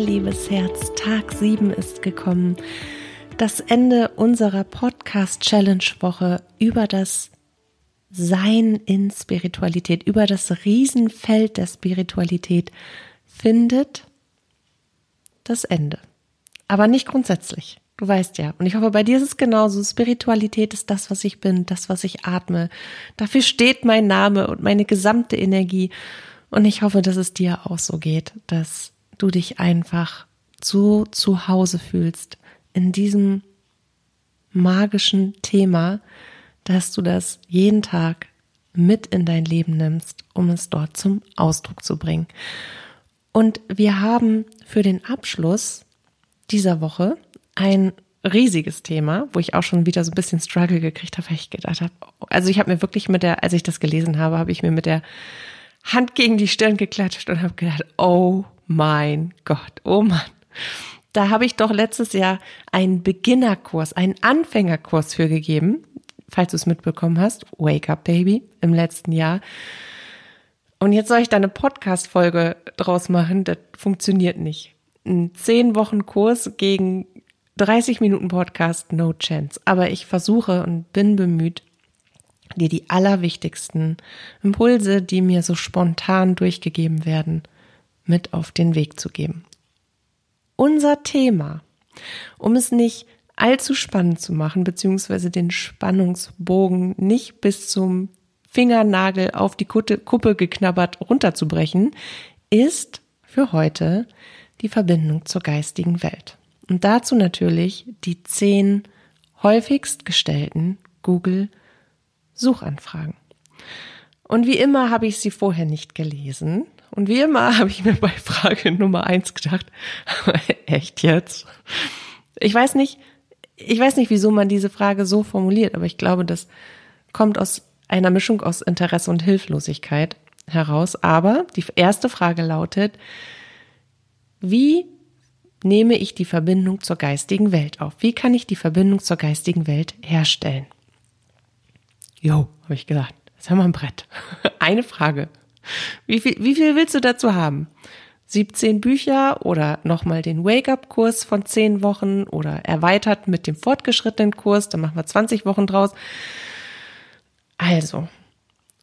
liebes Herz, Tag 7 ist gekommen. Das Ende unserer Podcast-Challenge-Woche über das Sein in Spiritualität, über das Riesenfeld der Spiritualität findet das Ende. Aber nicht grundsätzlich. Du weißt ja. Und ich hoffe, bei dir ist es genauso. Spiritualität ist das, was ich bin, das, was ich atme. Dafür steht mein Name und meine gesamte Energie. Und ich hoffe, dass es dir auch so geht, dass du dich einfach so zu Hause fühlst in diesem magischen Thema, dass du das jeden Tag mit in dein Leben nimmst, um es dort zum Ausdruck zu bringen. Und wir haben für den Abschluss dieser Woche ein riesiges Thema, wo ich auch schon wieder so ein bisschen Struggle gekriegt habe, weil ich gedacht habe, also ich habe mir wirklich mit der, als ich das gelesen habe, habe ich mir mit der Hand gegen die Stirn geklatscht und habe gedacht, oh mein Gott, oh Mann. Da habe ich doch letztes Jahr einen Beginnerkurs, einen Anfängerkurs für gegeben, falls du es mitbekommen hast, Wake Up Baby im letzten Jahr. Und jetzt soll ich da eine Podcast-Folge draus machen, das funktioniert nicht. Ein zehn Wochen Kurs gegen 30 Minuten Podcast, no chance. Aber ich versuche und bin bemüht, dir die allerwichtigsten Impulse, die mir so spontan durchgegeben werden, mit auf den Weg zu geben. Unser Thema, um es nicht allzu spannend zu machen, beziehungsweise den Spannungsbogen nicht bis zum Fingernagel auf die Kuppe geknabbert runterzubrechen, ist für heute die Verbindung zur geistigen Welt. Und dazu natürlich die zehn häufigst gestellten Google Suchanfragen. Und wie immer habe ich sie vorher nicht gelesen und wie immer habe ich mir bei Frage Nummer eins gedacht, echt jetzt? Ich weiß nicht, ich weiß nicht, wieso man diese Frage so formuliert, aber ich glaube, das kommt aus einer Mischung aus Interesse und Hilflosigkeit heraus. Aber die erste Frage lautet, wie nehme ich die Verbindung zur geistigen Welt auf? Wie kann ich die Verbindung zur geistigen Welt herstellen? Jo, habe ich gedacht, jetzt haben wir ein Brett. Eine Frage. Wie viel, wie viel willst du dazu haben? 17 Bücher oder nochmal den Wake-up-Kurs von 10 Wochen oder erweitert mit dem fortgeschrittenen Kurs, dann machen wir 20 Wochen draus. Also,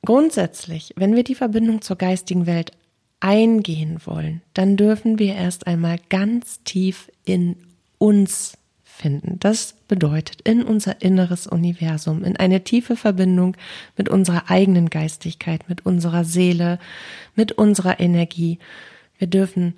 grundsätzlich, wenn wir die Verbindung zur geistigen Welt eingehen wollen, dann dürfen wir erst einmal ganz tief in uns finden. Das bedeutet in unser inneres Universum, in eine tiefe Verbindung mit unserer eigenen Geistigkeit, mit unserer Seele, mit unserer Energie. Wir dürfen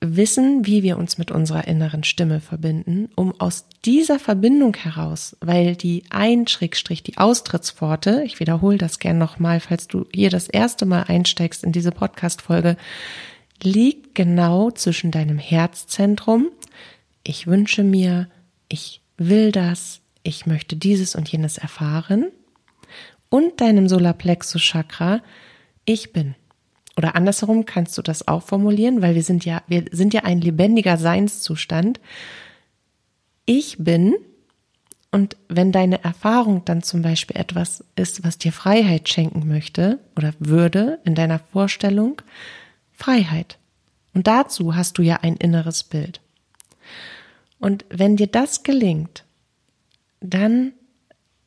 wissen, wie wir uns mit unserer inneren Stimme verbinden, um aus dieser Verbindung heraus, weil die ein Schrägstrich, die Austrittspforte, ich wiederhole das gern nochmal, falls du hier das erste Mal einsteigst in diese Podcast-Folge, liegt genau zwischen deinem Herzzentrum, ich wünsche mir, ich will das, ich möchte dieses und jenes erfahren und deinem Solarplexus Chakra, ich bin. Oder andersherum kannst du das auch formulieren, weil wir sind ja, wir sind ja ein lebendiger Seinszustand. Ich bin, und wenn deine Erfahrung dann zum Beispiel etwas ist, was dir Freiheit schenken möchte oder würde in deiner Vorstellung, Freiheit. Und dazu hast du ja ein inneres Bild. Und wenn dir das gelingt, dann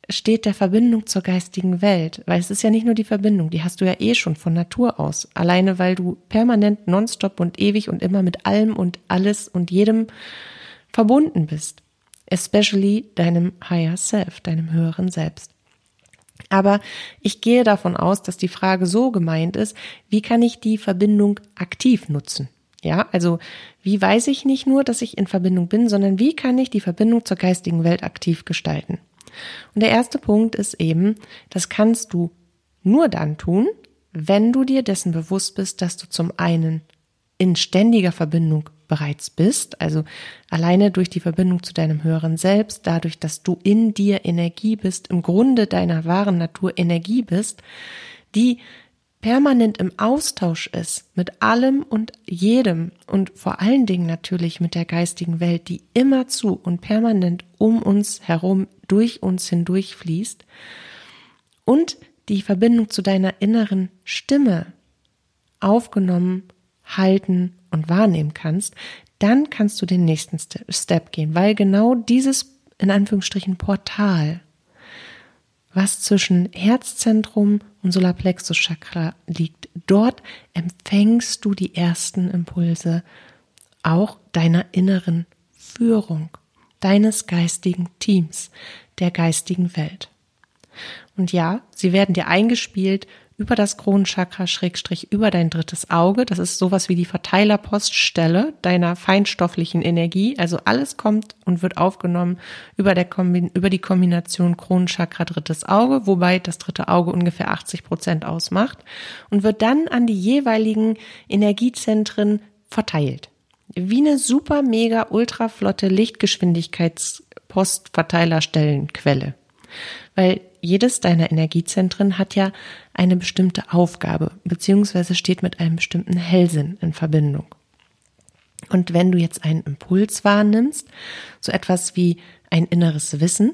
steht der Verbindung zur geistigen Welt, weil es ist ja nicht nur die Verbindung, die hast du ja eh schon von Natur aus, alleine weil du permanent nonstop und ewig und immer mit allem und alles und jedem verbunden bist, especially deinem Higher Self, deinem höheren Selbst. Aber ich gehe davon aus, dass die Frage so gemeint ist, wie kann ich die Verbindung aktiv nutzen? Ja, also wie weiß ich nicht nur, dass ich in Verbindung bin, sondern wie kann ich die Verbindung zur geistigen Welt aktiv gestalten? Und der erste Punkt ist eben, das kannst du nur dann tun, wenn du dir dessen bewusst bist, dass du zum einen in ständiger Verbindung bereits bist, also alleine durch die Verbindung zu deinem höheren Selbst, dadurch, dass du in dir Energie bist, im Grunde deiner wahren Natur Energie bist, die permanent im Austausch ist mit allem und jedem und vor allen Dingen natürlich mit der geistigen Welt, die immer zu und permanent um uns herum, durch uns hindurch fließt und die Verbindung zu deiner inneren Stimme aufgenommen, halten und wahrnehmen kannst, dann kannst du den nächsten Step gehen, weil genau dieses in Anführungsstrichen Portal, was zwischen Herzzentrum und Solarplexus Chakra liegt, dort empfängst du die ersten Impulse auch deiner inneren Führung, deines geistigen Teams, der geistigen Welt. Und ja, sie werden dir eingespielt über das Kronenchakra Schrägstrich über dein drittes Auge. Das ist sowas wie die Verteilerpoststelle deiner feinstofflichen Energie. Also alles kommt und wird aufgenommen über, der Kombi über die Kombination Kronenchakra drittes Auge, wobei das dritte Auge ungefähr 80 Prozent ausmacht und wird dann an die jeweiligen Energiezentren verteilt. Wie eine super mega ultra flotte Lichtgeschwindigkeitspostverteilerstellenquelle. Weil jedes deiner Energiezentren hat ja eine bestimmte Aufgabe, beziehungsweise steht mit einem bestimmten Hellsinn in Verbindung. Und wenn du jetzt einen Impuls wahrnimmst, so etwas wie ein inneres Wissen,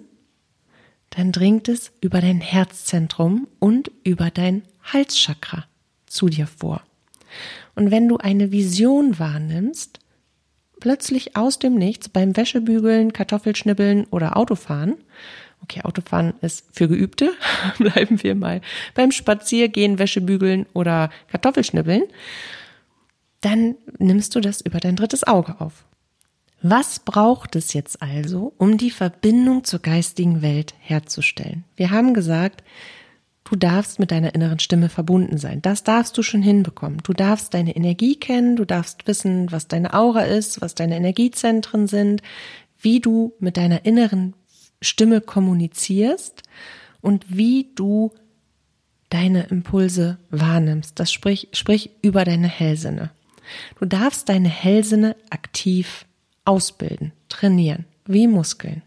dann dringt es über dein Herzzentrum und über dein Halschakra zu dir vor. Und wenn du eine Vision wahrnimmst, plötzlich aus dem Nichts beim Wäschebügeln, Kartoffelschnibbeln oder Autofahren, Okay, Autofahren ist für Geübte. Bleiben wir mal beim Spaziergehen, Wäschebügeln oder Kartoffelschnibbeln. Dann nimmst du das über dein drittes Auge auf. Was braucht es jetzt also, um die Verbindung zur geistigen Welt herzustellen? Wir haben gesagt, du darfst mit deiner inneren Stimme verbunden sein. Das darfst du schon hinbekommen. Du darfst deine Energie kennen, du darfst wissen, was deine Aura ist, was deine Energiezentren sind, wie du mit deiner inneren Stimme kommunizierst und wie du deine Impulse wahrnimmst. Das sprich, sprich über deine Hellsinne. Du darfst deine Hellsinne aktiv ausbilden, trainieren, wie Muskeln.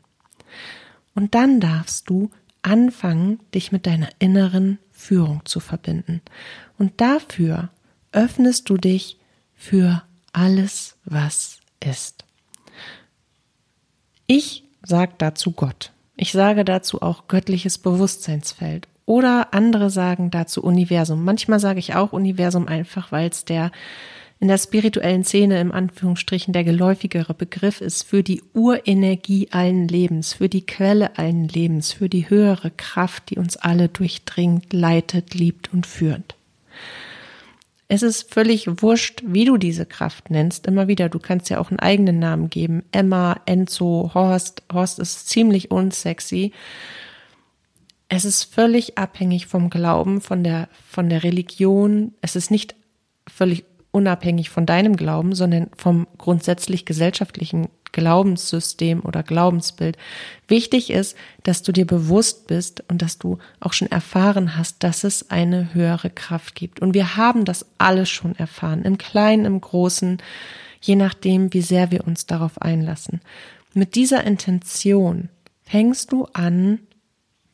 Und dann darfst du anfangen, dich mit deiner inneren Führung zu verbinden. Und dafür öffnest du dich für alles, was ist. Ich sagt dazu Gott. Ich sage dazu auch göttliches Bewusstseinsfeld. Oder andere sagen dazu Universum. Manchmal sage ich auch Universum einfach, weil es der in der spirituellen Szene im Anführungsstrichen der geläufigere Begriff ist für die Urenergie allen Lebens, für die Quelle allen Lebens, für die höhere Kraft, die uns alle durchdringt, leitet, liebt und führt. Es ist völlig wurscht, wie du diese Kraft nennst. Immer wieder, du kannst ja auch einen eigenen Namen geben. Emma, Enzo, Horst. Horst ist ziemlich unsexy. Es ist völlig abhängig vom Glauben, von der, von der Religion. Es ist nicht völlig unabhängig von deinem Glauben, sondern vom grundsätzlich gesellschaftlichen Glaubenssystem oder Glaubensbild. Wichtig ist, dass du dir bewusst bist und dass du auch schon erfahren hast, dass es eine höhere Kraft gibt. Und wir haben das alle schon erfahren, im Kleinen, im Großen, je nachdem, wie sehr wir uns darauf einlassen. Mit dieser Intention fängst du an,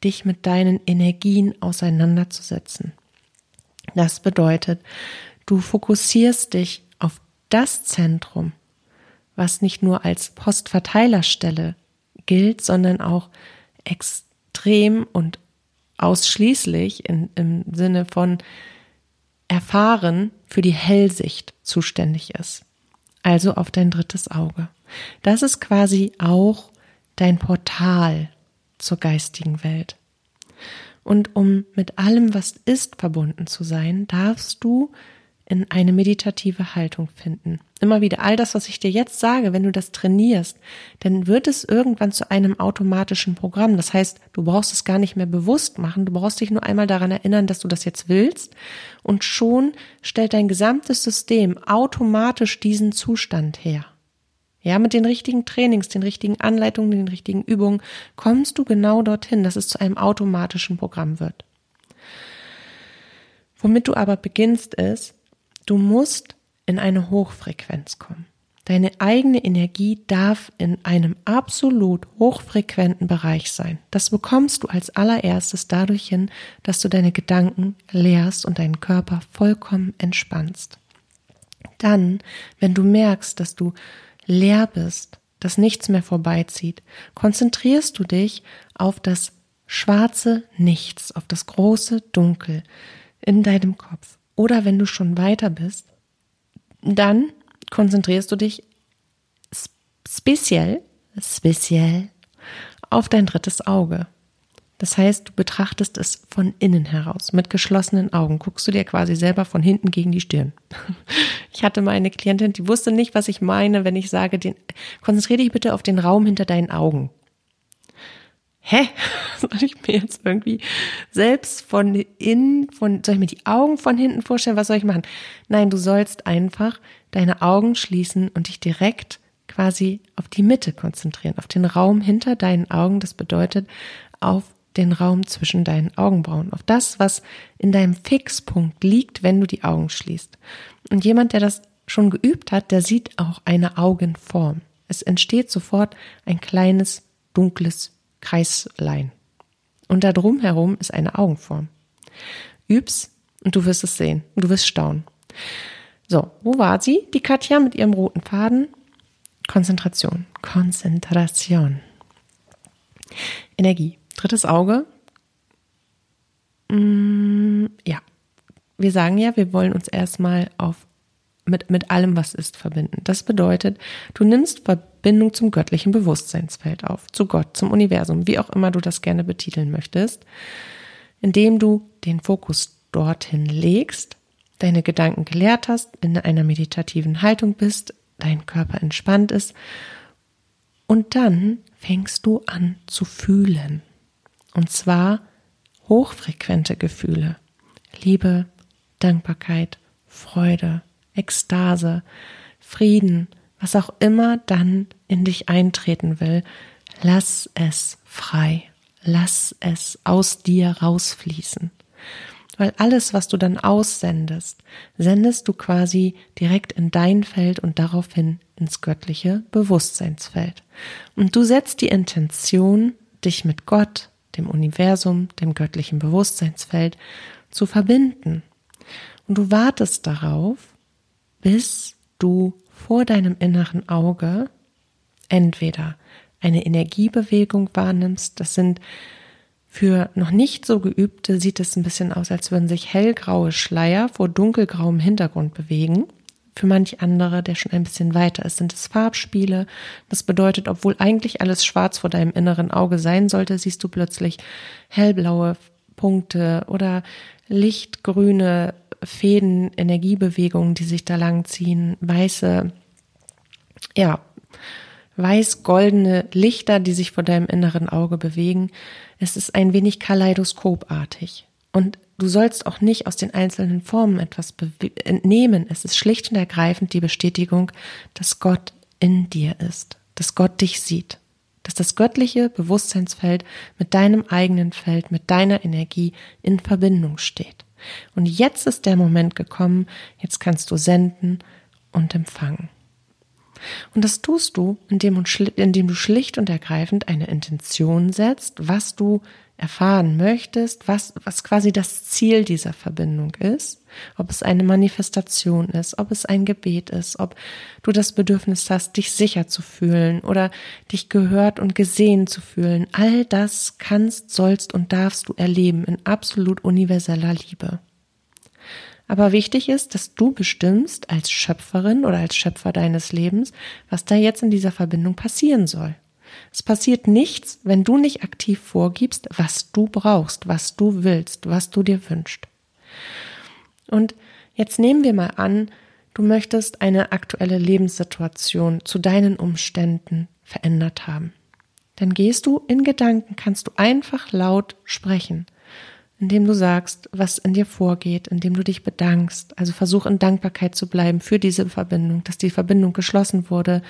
dich mit deinen Energien auseinanderzusetzen. Das bedeutet, du fokussierst dich auf das Zentrum, was nicht nur als Postverteilerstelle gilt, sondern auch extrem und ausschließlich in, im Sinne von erfahren für die Hellsicht zuständig ist. Also auf dein drittes Auge. Das ist quasi auch dein Portal zur geistigen Welt. Und um mit allem, was ist, verbunden zu sein, darfst du in eine meditative Haltung finden. Immer wieder all das, was ich dir jetzt sage, wenn du das trainierst, dann wird es irgendwann zu einem automatischen Programm. Das heißt, du brauchst es gar nicht mehr bewusst machen, du brauchst dich nur einmal daran erinnern, dass du das jetzt willst und schon stellt dein gesamtes System automatisch diesen Zustand her. Ja, mit den richtigen Trainings, den richtigen Anleitungen, den richtigen Übungen kommst du genau dorthin, dass es zu einem automatischen Programm wird. Womit du aber beginnst ist, Du musst in eine Hochfrequenz kommen. Deine eigene Energie darf in einem absolut hochfrequenten Bereich sein. Das bekommst du als allererstes dadurch hin, dass du deine Gedanken leerst und deinen Körper vollkommen entspannst. Dann, wenn du merkst, dass du leer bist, dass nichts mehr vorbeizieht, konzentrierst du dich auf das schwarze Nichts, auf das große Dunkel in deinem Kopf. Oder wenn du schon weiter bist, dann konzentrierst du dich speziell, speziell auf dein drittes Auge. Das heißt, du betrachtest es von innen heraus. Mit geschlossenen Augen guckst du dir quasi selber von hinten gegen die Stirn. Ich hatte mal eine Klientin, die wusste nicht, was ich meine, wenn ich sage, den, konzentriere dich bitte auf den Raum hinter deinen Augen. Hä? Soll ich mir jetzt irgendwie selbst von innen, von, soll ich mir die Augen von hinten vorstellen? Was soll ich machen? Nein, du sollst einfach deine Augen schließen und dich direkt quasi auf die Mitte konzentrieren, auf den Raum hinter deinen Augen. Das bedeutet auf den Raum zwischen deinen Augenbrauen, auf das, was in deinem Fixpunkt liegt, wenn du die Augen schließt. Und jemand, der das schon geübt hat, der sieht auch eine Augenform. Es entsteht sofort ein kleines, dunkles Kreislein. Und da drum herum ist eine Augenform. Üb's und du wirst es sehen. Du wirst staunen. So, wo war sie? Die Katja mit ihrem roten Faden. Konzentration. Konzentration. Energie. Drittes Auge. Mm, ja. Wir sagen ja, wir wollen uns erstmal auf mit, mit allem, was ist, verbinden. Das bedeutet, du nimmst Verbindung zum göttlichen Bewusstseinsfeld auf, zu Gott, zum Universum, wie auch immer du das gerne betiteln möchtest, indem du den Fokus dorthin legst, deine Gedanken geleert hast, in einer meditativen Haltung bist, dein Körper entspannt ist und dann fängst du an zu fühlen. Und zwar hochfrequente Gefühle. Liebe, Dankbarkeit, Freude, Ekstase, Frieden, was auch immer dann in dich eintreten will. Lass es frei. Lass es aus dir rausfließen. Weil alles, was du dann aussendest, sendest du quasi direkt in dein Feld und daraufhin ins göttliche Bewusstseinsfeld. Und du setzt die Intention, dich mit Gott, dem Universum, dem göttlichen Bewusstseinsfeld zu verbinden. Und du wartest darauf, bis du vor deinem inneren Auge entweder eine Energiebewegung wahrnimmst, das sind für noch nicht so geübte sieht es ein bisschen aus, als würden sich hellgraue Schleier vor dunkelgrauem Hintergrund bewegen. Für manch andere, der schon ein bisschen weiter ist, sind es Farbspiele. Das bedeutet, obwohl eigentlich alles schwarz vor deinem inneren Auge sein sollte, siehst du plötzlich hellblaue Punkte oder lichtgrüne Fäden, Energiebewegungen, die sich da lang ziehen, weiße, ja, weiß-goldene Lichter, die sich vor deinem inneren Auge bewegen. Es ist ein wenig kaleidoskopartig. Und Du sollst auch nicht aus den einzelnen Formen etwas entnehmen. Es ist schlicht und ergreifend die Bestätigung, dass Gott in dir ist, dass Gott dich sieht, dass das göttliche Bewusstseinsfeld mit deinem eigenen Feld, mit deiner Energie in Verbindung steht. Und jetzt ist der Moment gekommen, jetzt kannst du senden und empfangen. Und das tust du, indem, du schlicht und ergreifend eine Intention setzt, was du erfahren möchtest, was, was quasi das Ziel dieser Verbindung ist, ob es eine Manifestation ist, ob es ein Gebet ist, ob du das Bedürfnis hast, dich sicher zu fühlen oder dich gehört und gesehen zu fühlen. All das kannst, sollst und darfst du erleben in absolut universeller Liebe. Aber wichtig ist, dass du bestimmst als Schöpferin oder als Schöpfer deines Lebens, was da jetzt in dieser Verbindung passieren soll. Es passiert nichts, wenn du nicht aktiv vorgibst, was du brauchst, was du willst, was du dir wünschst. Und jetzt nehmen wir mal an, du möchtest eine aktuelle Lebenssituation zu deinen Umständen verändert haben. Dann gehst du in Gedanken, kannst du einfach laut sprechen, indem du sagst, was in dir vorgeht, indem du dich bedankst. Also versuch in Dankbarkeit zu bleiben für diese Verbindung, dass die Verbindung geschlossen wurde,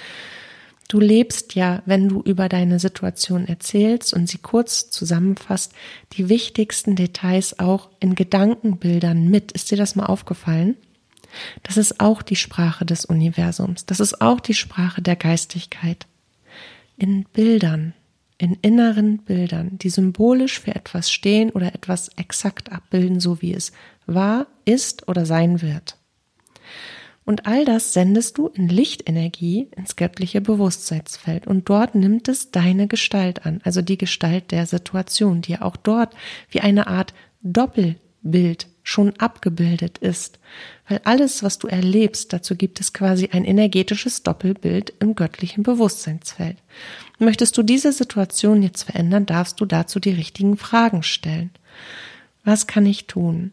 Du lebst ja, wenn du über deine Situation erzählst und sie kurz zusammenfasst, die wichtigsten Details auch in Gedankenbildern mit. Ist dir das mal aufgefallen? Das ist auch die Sprache des Universums. Das ist auch die Sprache der Geistigkeit. In Bildern, in inneren Bildern, die symbolisch für etwas stehen oder etwas exakt abbilden, so wie es war, ist oder sein wird. Und all das sendest du in Lichtenergie ins göttliche Bewusstseinsfeld. Und dort nimmt es deine Gestalt an, also die Gestalt der Situation, die ja auch dort wie eine Art Doppelbild schon abgebildet ist, weil alles, was du erlebst, dazu gibt es quasi ein energetisches Doppelbild im göttlichen Bewusstseinsfeld. Möchtest du diese Situation jetzt verändern, darfst du dazu die richtigen Fragen stellen. Was kann ich tun?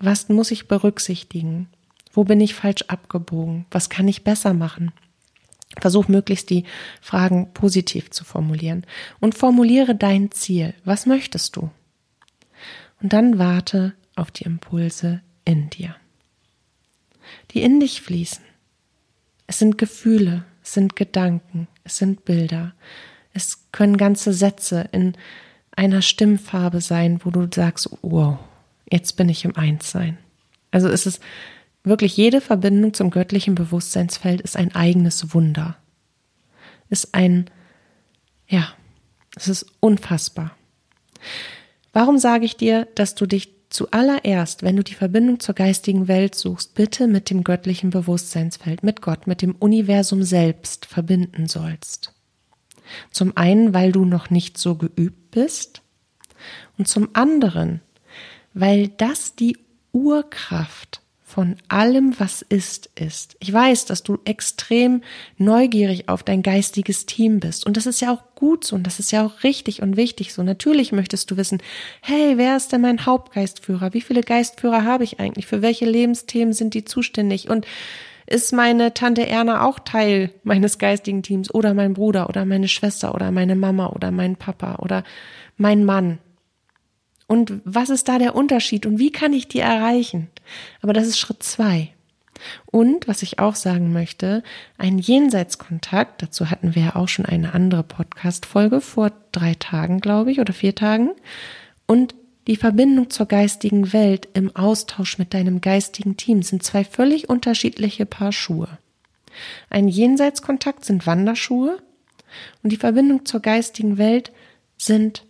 Was muss ich berücksichtigen? Wo bin ich falsch abgebogen? Was kann ich besser machen? Versuch möglichst die Fragen positiv zu formulieren und formuliere dein Ziel. Was möchtest du? Und dann warte auf die Impulse in dir, die in dich fließen. Es sind Gefühle, es sind Gedanken, es sind Bilder, es können ganze Sätze in einer Stimmfarbe sein, wo du sagst, wow, jetzt bin ich im Einssein. Also es ist wirklich jede Verbindung zum göttlichen Bewusstseinsfeld ist ein eigenes Wunder. Ist ein, ja, es ist unfassbar. Warum sage ich dir, dass du dich zuallererst, wenn du die Verbindung zur geistigen Welt suchst, bitte mit dem göttlichen Bewusstseinsfeld, mit Gott, mit dem Universum selbst verbinden sollst? Zum einen, weil du noch nicht so geübt bist und zum anderen, weil das die Urkraft von allem, was ist, ist. Ich weiß, dass du extrem neugierig auf dein geistiges Team bist. Und das ist ja auch gut so und das ist ja auch richtig und wichtig so. Natürlich möchtest du wissen, hey, wer ist denn mein Hauptgeistführer? Wie viele Geistführer habe ich eigentlich? Für welche Lebensthemen sind die zuständig? Und ist meine Tante Erna auch Teil meines geistigen Teams oder mein Bruder oder meine Schwester oder meine Mama oder mein Papa oder mein Mann? Und was ist da der Unterschied und wie kann ich die erreichen? Aber das ist Schritt zwei. Und was ich auch sagen möchte, ein Jenseitskontakt, dazu hatten wir ja auch schon eine andere Podcast-Folge vor drei Tagen, glaube ich, oder vier Tagen. Und die Verbindung zur geistigen Welt im Austausch mit deinem geistigen Team sind zwei völlig unterschiedliche Paar Schuhe. Ein Jenseitskontakt sind Wanderschuhe und die Verbindung zur geistigen Welt sind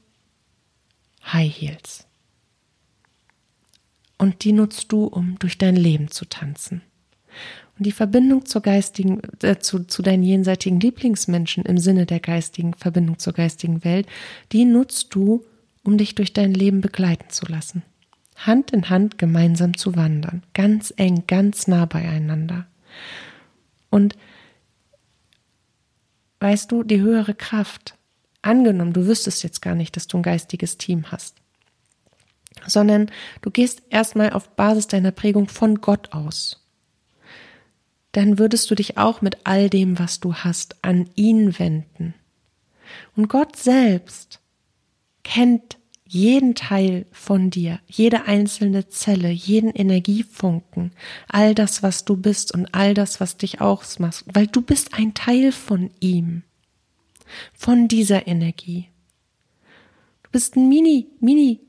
High Heels. Und die nutzt du, um durch dein Leben zu tanzen. Und die Verbindung zur geistigen, äh, zu, zu deinen jenseitigen Lieblingsmenschen im Sinne der geistigen Verbindung zur geistigen Welt, die nutzt du, um dich durch dein Leben begleiten zu lassen. Hand in Hand gemeinsam zu wandern, ganz eng, ganz nah beieinander. Und weißt du, die höhere Kraft, angenommen, du wüsstest jetzt gar nicht, dass du ein geistiges Team hast, sondern du gehst erstmal auf Basis deiner Prägung von Gott aus. Dann würdest du dich auch mit all dem, was du hast, an ihn wenden. Und Gott selbst kennt jeden Teil von dir, jede einzelne Zelle, jeden Energiefunken, all das, was du bist und all das, was dich ausmacht, weil du bist ein Teil von ihm, von dieser Energie. Du bist ein Mini, Mini,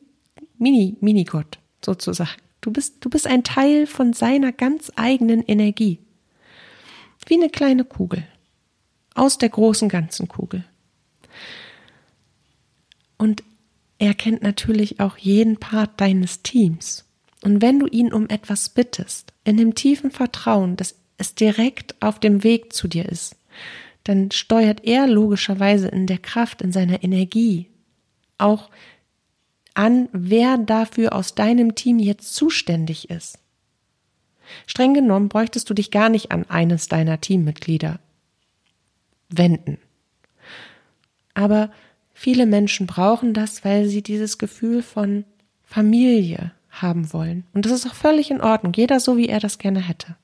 Mini, Mini-Gott sozusagen. Du bist, du bist ein Teil von seiner ganz eigenen Energie. Wie eine kleine Kugel. Aus der großen ganzen Kugel. Und er kennt natürlich auch jeden Part deines Teams. Und wenn du ihn um etwas bittest, in dem tiefen Vertrauen, dass es direkt auf dem Weg zu dir ist, dann steuert er logischerweise in der Kraft, in seiner Energie auch an, wer dafür aus deinem Team jetzt zuständig ist. Streng genommen bräuchtest du dich gar nicht an eines deiner Teammitglieder wenden. Aber Viele Menschen brauchen das, weil sie dieses Gefühl von Familie haben wollen. Und das ist auch völlig in Ordnung, jeder so, wie er das gerne hätte.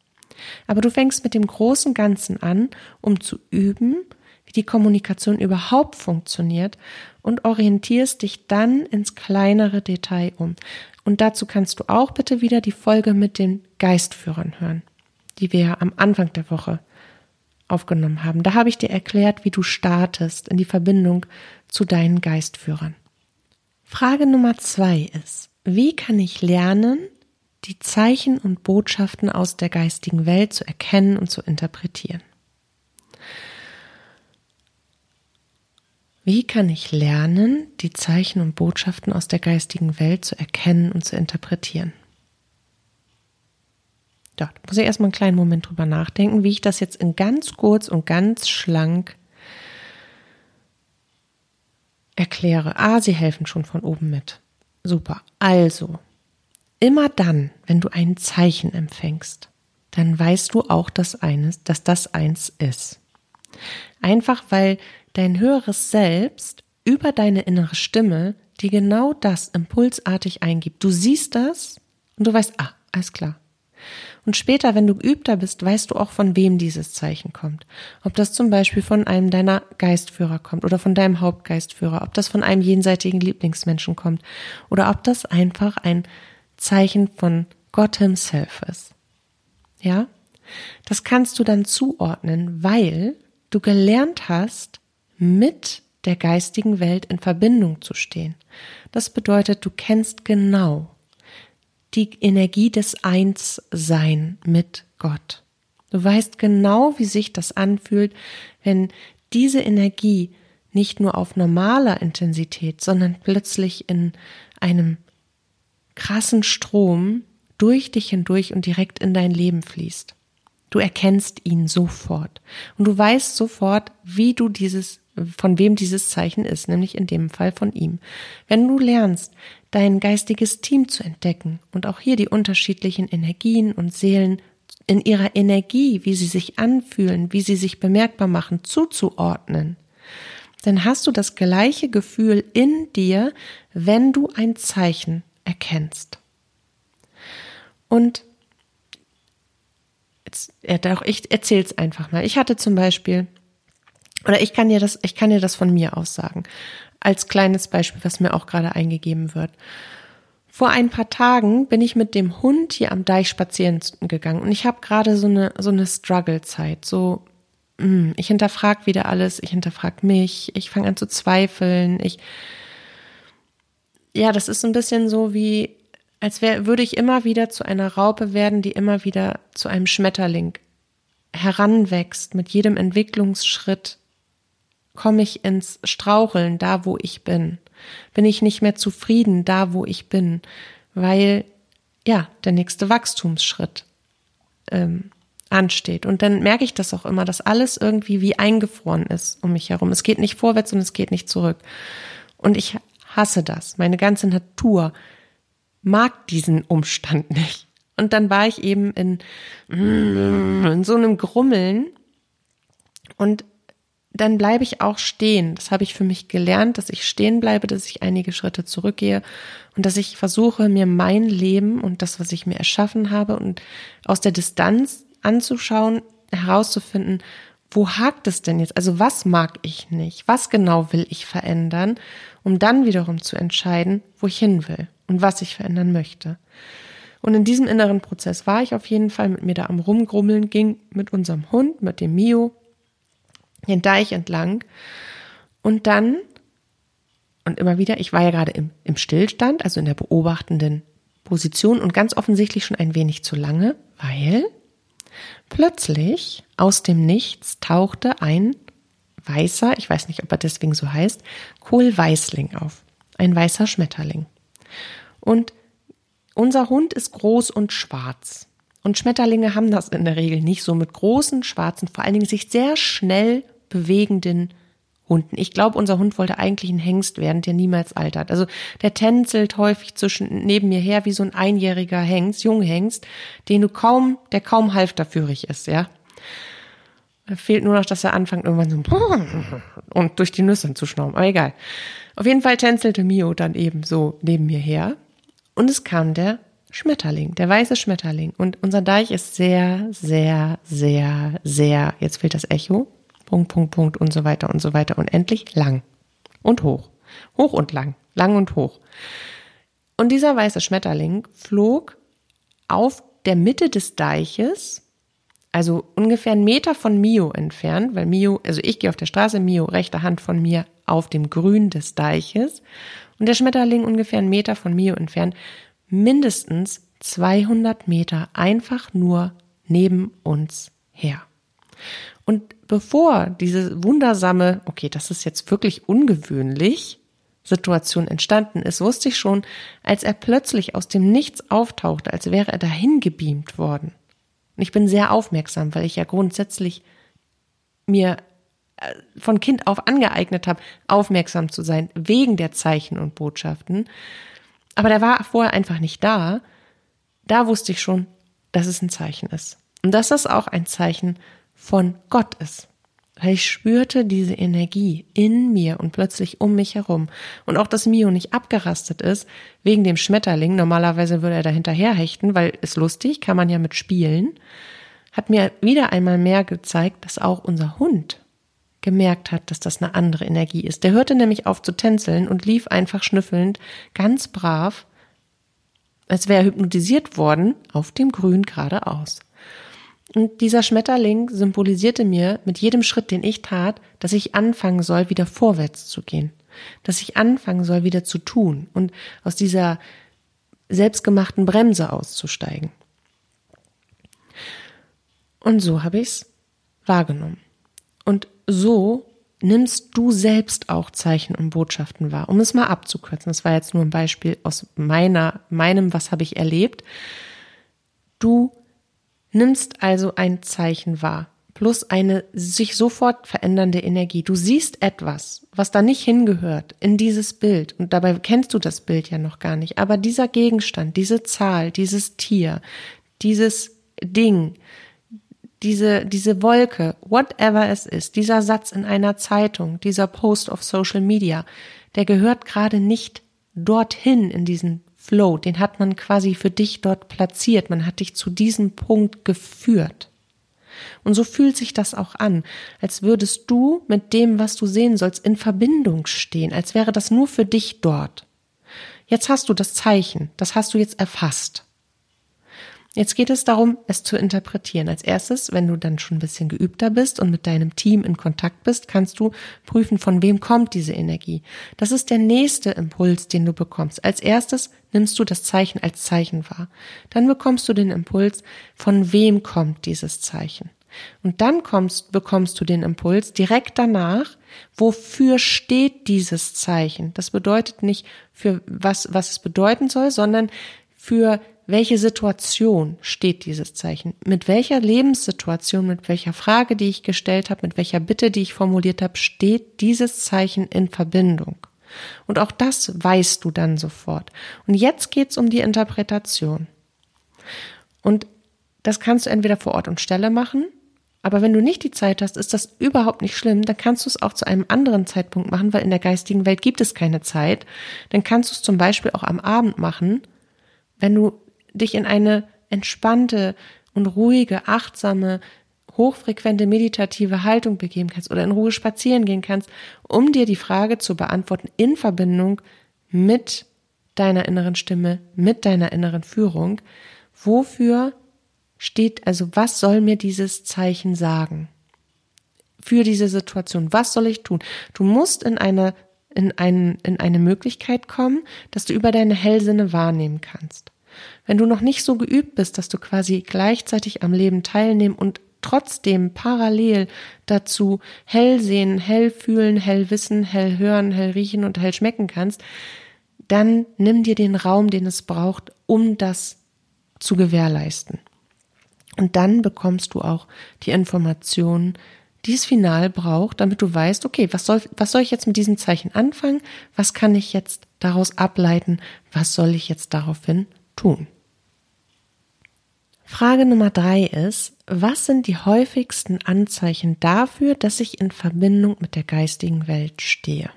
Aber du fängst mit dem großen Ganzen an, um zu üben, wie die Kommunikation überhaupt funktioniert und orientierst dich dann ins kleinere Detail um. Und dazu kannst du auch bitte wieder die Folge mit den Geistführern hören, die wir am Anfang der Woche aufgenommen haben. Da habe ich dir erklärt, wie du startest in die Verbindung zu deinen Geistführern. Frage Nummer zwei ist, wie kann ich lernen, die Zeichen und Botschaften aus der geistigen Welt zu erkennen und zu interpretieren? Wie kann ich lernen, die Zeichen und Botschaften aus der geistigen Welt zu erkennen und zu interpretieren? Da muss ich erstmal einen kleinen Moment drüber nachdenken, wie ich das jetzt in ganz kurz und ganz schlank erkläre. Ah, sie helfen schon von oben mit. Super. Also, immer dann, wenn du ein Zeichen empfängst, dann weißt du auch, dass eines, dass das eins ist. Einfach weil dein höheres Selbst über deine innere Stimme dir genau das impulsartig eingibt. Du siehst das und du weißt, ah, alles klar. Und später, wenn du geübter bist, weißt du auch, von wem dieses Zeichen kommt. Ob das zum Beispiel von einem deiner Geistführer kommt oder von deinem Hauptgeistführer, ob das von einem jenseitigen Lieblingsmenschen kommt oder ob das einfach ein Zeichen von Gott himself ist. Ja? Das kannst du dann zuordnen, weil du gelernt hast, mit der geistigen Welt in Verbindung zu stehen. Das bedeutet, du kennst genau die Energie des Einssein mit Gott. Du weißt genau, wie sich das anfühlt, wenn diese Energie nicht nur auf normaler Intensität, sondern plötzlich in einem krassen Strom durch dich hindurch und direkt in dein Leben fließt. Du erkennst ihn sofort und du weißt sofort, wie du dieses von wem dieses Zeichen ist, nämlich in dem Fall von ihm. Wenn du lernst, dein geistiges Team zu entdecken und auch hier die unterschiedlichen Energien und Seelen in ihrer Energie, wie sie sich anfühlen, wie sie sich bemerkbar machen, zuzuordnen, dann hast du das gleiche Gefühl in dir, wenn du ein Zeichen erkennst. Und jetzt, ich erzähl's einfach mal. Ich hatte zum Beispiel oder ich kann dir das, ich kann dir das von mir aus sagen. Als kleines Beispiel, was mir auch gerade eingegeben wird. Vor ein paar Tagen bin ich mit dem Hund hier am Deich spazieren gegangen und ich habe gerade so eine so eine Struggle-Zeit. So, hm, ich hinterfrag wieder alles, ich hinterfrag mich, ich fange an zu zweifeln. Ich, ja, das ist ein bisschen so wie, als wär, würde ich immer wieder zu einer Raupe werden, die immer wieder zu einem Schmetterling heranwächst mit jedem Entwicklungsschritt komme ich ins Straucheln da, wo ich bin? Bin ich nicht mehr zufrieden da, wo ich bin? Weil ja, der nächste Wachstumsschritt ähm, ansteht. Und dann merke ich das auch immer, dass alles irgendwie wie eingefroren ist um mich herum. Es geht nicht vorwärts und es geht nicht zurück. Und ich hasse das. Meine ganze Natur mag diesen Umstand nicht. Und dann war ich eben in, in so einem Grummeln und dann bleibe ich auch stehen. Das habe ich für mich gelernt, dass ich stehen bleibe, dass ich einige Schritte zurückgehe und dass ich versuche, mir mein Leben und das, was ich mir erschaffen habe und aus der Distanz anzuschauen, herauszufinden, wo hakt es denn jetzt? Also was mag ich nicht? Was genau will ich verändern, um dann wiederum zu entscheiden, wo ich hin will und was ich verändern möchte. Und in diesem inneren Prozess war ich auf jeden Fall mit mir da am Rumgrummeln, ging mit unserem Hund, mit dem Mio, den Deich entlang. Und dann, und immer wieder, ich war ja gerade im, im Stillstand, also in der beobachtenden Position und ganz offensichtlich schon ein wenig zu lange, weil plötzlich aus dem Nichts tauchte ein weißer, ich weiß nicht, ob er deswegen so heißt, Kohlweißling auf. Ein weißer Schmetterling. Und unser Hund ist groß und schwarz. Und Schmetterlinge haben das in der Regel nicht so mit großen, schwarzen, vor allen Dingen sich sehr schnell bewegenden Hunden. Ich glaube, unser Hund wollte eigentlich ein Hengst werden, der niemals altert. Also der tänzelt häufig zwischen neben mir her wie so ein einjähriger Hengst, Junghengst, den du kaum, der kaum halfterführig ist, ja. Fehlt nur noch, dass er anfängt irgendwann so und durch die Nüsse zu schnauben. Aber egal. Auf jeden Fall tänzelte Mio dann eben so neben mir her. Und es kam der Schmetterling, der weiße Schmetterling. Und unser Deich ist sehr, sehr, sehr, sehr, jetzt fehlt das Echo, Punkt, Punkt, Punkt und so weiter und so weiter und endlich lang und hoch. Hoch und lang, lang und hoch. Und dieser weiße Schmetterling flog auf der Mitte des Deiches, also ungefähr einen Meter von Mio entfernt, weil Mio, also ich gehe auf der Straße, Mio rechte Hand von mir auf dem Grün des Deiches und der Schmetterling ungefähr einen Meter von Mio entfernt, mindestens 200 Meter einfach nur neben uns her. Und bevor diese wundersame, okay, das ist jetzt wirklich ungewöhnlich, Situation entstanden ist, wusste ich schon, als er plötzlich aus dem Nichts auftauchte, als wäre er dahin gebeamt worden. Und ich bin sehr aufmerksam, weil ich ja grundsätzlich mir äh, von Kind auf angeeignet habe, aufmerksam zu sein, wegen der Zeichen und Botschaften. Aber der war vorher einfach nicht da. da wusste ich schon, dass es ein Zeichen ist. Und dass das auch ein Zeichen von Gott ist. Weil ich spürte diese Energie in mir und plötzlich um mich herum. Und auch, dass Mio nicht abgerastet ist, wegen dem Schmetterling. Normalerweise würde er da hinterher hechten, weil ist lustig, kann man ja mit spielen. Hat mir wieder einmal mehr gezeigt, dass auch unser Hund gemerkt hat, dass das eine andere Energie ist. Der hörte nämlich auf zu tänzeln und lief einfach schnüffelnd, ganz brav, als wäre er hypnotisiert worden, auf dem Grün geradeaus. Und dieser Schmetterling symbolisierte mir mit jedem Schritt, den ich tat, dass ich anfangen soll, wieder vorwärts zu gehen. Dass ich anfangen soll, wieder zu tun und aus dieser selbstgemachten Bremse auszusteigen. Und so habe ich's wahrgenommen. Und so nimmst du selbst auch Zeichen und Botschaften wahr. Um es mal abzukürzen, das war jetzt nur ein Beispiel aus meiner, meinem, was habe ich erlebt. Du nimmst also ein Zeichen wahr, plus eine sich sofort verändernde Energie. Du siehst etwas, was da nicht hingehört in dieses Bild und dabei kennst du das Bild ja noch gar nicht, aber dieser Gegenstand, diese Zahl, dieses Tier, dieses Ding, diese, diese Wolke, whatever es ist, dieser Satz in einer Zeitung, dieser Post auf Social Media, der gehört gerade nicht dorthin in diesen Flow, den hat man quasi für dich dort platziert, man hat dich zu diesem Punkt geführt. Und so fühlt sich das auch an, als würdest du mit dem, was du sehen sollst, in Verbindung stehen, als wäre das nur für dich dort. Jetzt hast du das Zeichen, das hast du jetzt erfasst. Jetzt geht es darum, es zu interpretieren. Als erstes, wenn du dann schon ein bisschen geübter bist und mit deinem Team in Kontakt bist, kannst du prüfen, von wem kommt diese Energie. Das ist der nächste Impuls, den du bekommst. Als erstes nimmst du das Zeichen als Zeichen wahr. Dann bekommst du den Impuls, von wem kommt dieses Zeichen. Und dann kommst, bekommst du den Impuls direkt danach, wofür steht dieses Zeichen. Das bedeutet nicht für was, was es bedeuten soll, sondern für welche Situation steht dieses Zeichen? Mit welcher Lebenssituation, mit welcher Frage, die ich gestellt habe, mit welcher Bitte, die ich formuliert habe, steht dieses Zeichen in Verbindung? Und auch das weißt du dann sofort. Und jetzt geht's um die Interpretation. Und das kannst du entweder vor Ort und Stelle machen, aber wenn du nicht die Zeit hast, ist das überhaupt nicht schlimm. Dann kannst du es auch zu einem anderen Zeitpunkt machen, weil in der geistigen Welt gibt es keine Zeit. Dann kannst du es zum Beispiel auch am Abend machen, wenn du dich in eine entspannte und ruhige, achtsame, hochfrequente meditative Haltung begeben kannst oder in Ruhe spazieren gehen kannst, um dir die Frage zu beantworten in Verbindung mit deiner inneren Stimme, mit deiner inneren Führung. Wofür steht, also was soll mir dieses Zeichen sagen? Für diese Situation. Was soll ich tun? Du musst in eine, in ein, in eine Möglichkeit kommen, dass du über deine Hellsinne wahrnehmen kannst. Wenn du noch nicht so geübt bist, dass du quasi gleichzeitig am Leben teilnehmen und trotzdem parallel dazu hell sehen, hell fühlen, hell wissen, hell hören, hell riechen und hell schmecken kannst, dann nimm dir den Raum, den es braucht, um das zu gewährleisten. Und dann bekommst du auch die Informationen, die es final braucht, damit du weißt, okay, was soll, was soll ich jetzt mit diesem Zeichen anfangen? Was kann ich jetzt daraus ableiten? Was soll ich jetzt daraufhin tun? Frage Nummer drei ist, was sind die häufigsten Anzeichen dafür, dass ich in Verbindung mit der geistigen Welt stehe?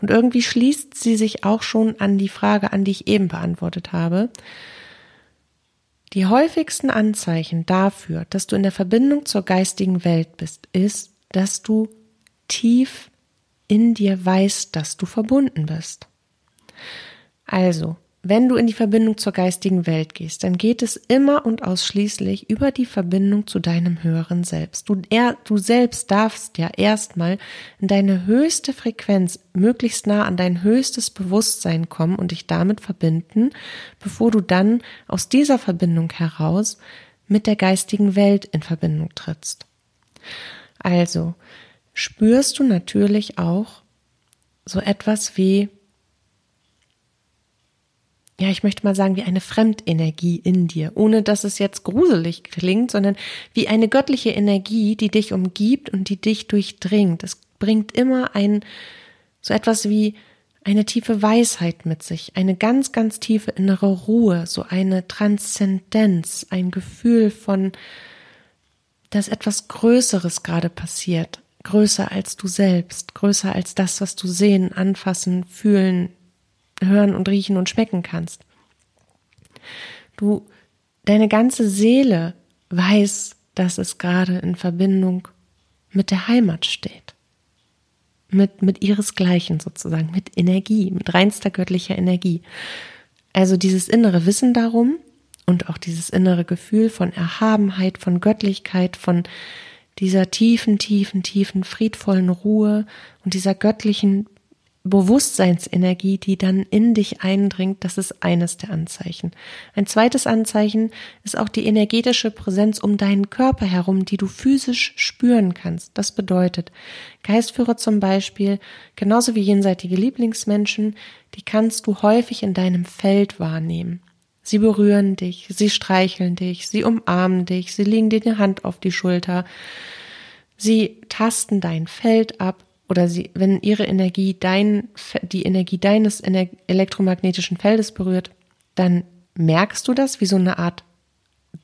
Und irgendwie schließt sie sich auch schon an die Frage an, die ich eben beantwortet habe. Die häufigsten Anzeichen dafür, dass du in der Verbindung zur geistigen Welt bist, ist, dass du tief in dir weißt, dass du verbunden bist. Also, wenn du in die Verbindung zur geistigen Welt gehst, dann geht es immer und ausschließlich über die Verbindung zu deinem höheren Selbst. Du, er, du selbst darfst ja erstmal in deine höchste Frequenz, möglichst nah an dein höchstes Bewusstsein kommen und dich damit verbinden, bevor du dann aus dieser Verbindung heraus mit der geistigen Welt in Verbindung trittst. Also spürst du natürlich auch so etwas wie ja, ich möchte mal sagen, wie eine Fremdenergie in dir, ohne dass es jetzt gruselig klingt, sondern wie eine göttliche Energie, die dich umgibt und die dich durchdringt. Es bringt immer ein, so etwas wie eine tiefe Weisheit mit sich, eine ganz, ganz tiefe innere Ruhe, so eine Transzendenz, ein Gefühl von, dass etwas Größeres gerade passiert, größer als du selbst, größer als das, was du sehen, anfassen, fühlen, hören und riechen und schmecken kannst. Du, deine ganze Seele weiß, dass es gerade in Verbindung mit der Heimat steht. Mit, mit ihresgleichen sozusagen, mit Energie, mit reinster göttlicher Energie. Also dieses innere Wissen darum und auch dieses innere Gefühl von Erhabenheit, von Göttlichkeit, von dieser tiefen, tiefen, tiefen, friedvollen Ruhe und dieser göttlichen Bewusstseinsenergie, die dann in dich eindringt, das ist eines der Anzeichen. Ein zweites Anzeichen ist auch die energetische Präsenz um deinen Körper herum, die du physisch spüren kannst. Das bedeutet, Geistführer zum Beispiel, genauso wie jenseitige Lieblingsmenschen, die kannst du häufig in deinem Feld wahrnehmen. Sie berühren dich, sie streicheln dich, sie umarmen dich, sie legen dir die Hand auf die Schulter, sie tasten dein Feld ab oder sie, wenn ihre Energie dein, die Energie deines elektromagnetischen Feldes berührt, dann merkst du das wie so eine Art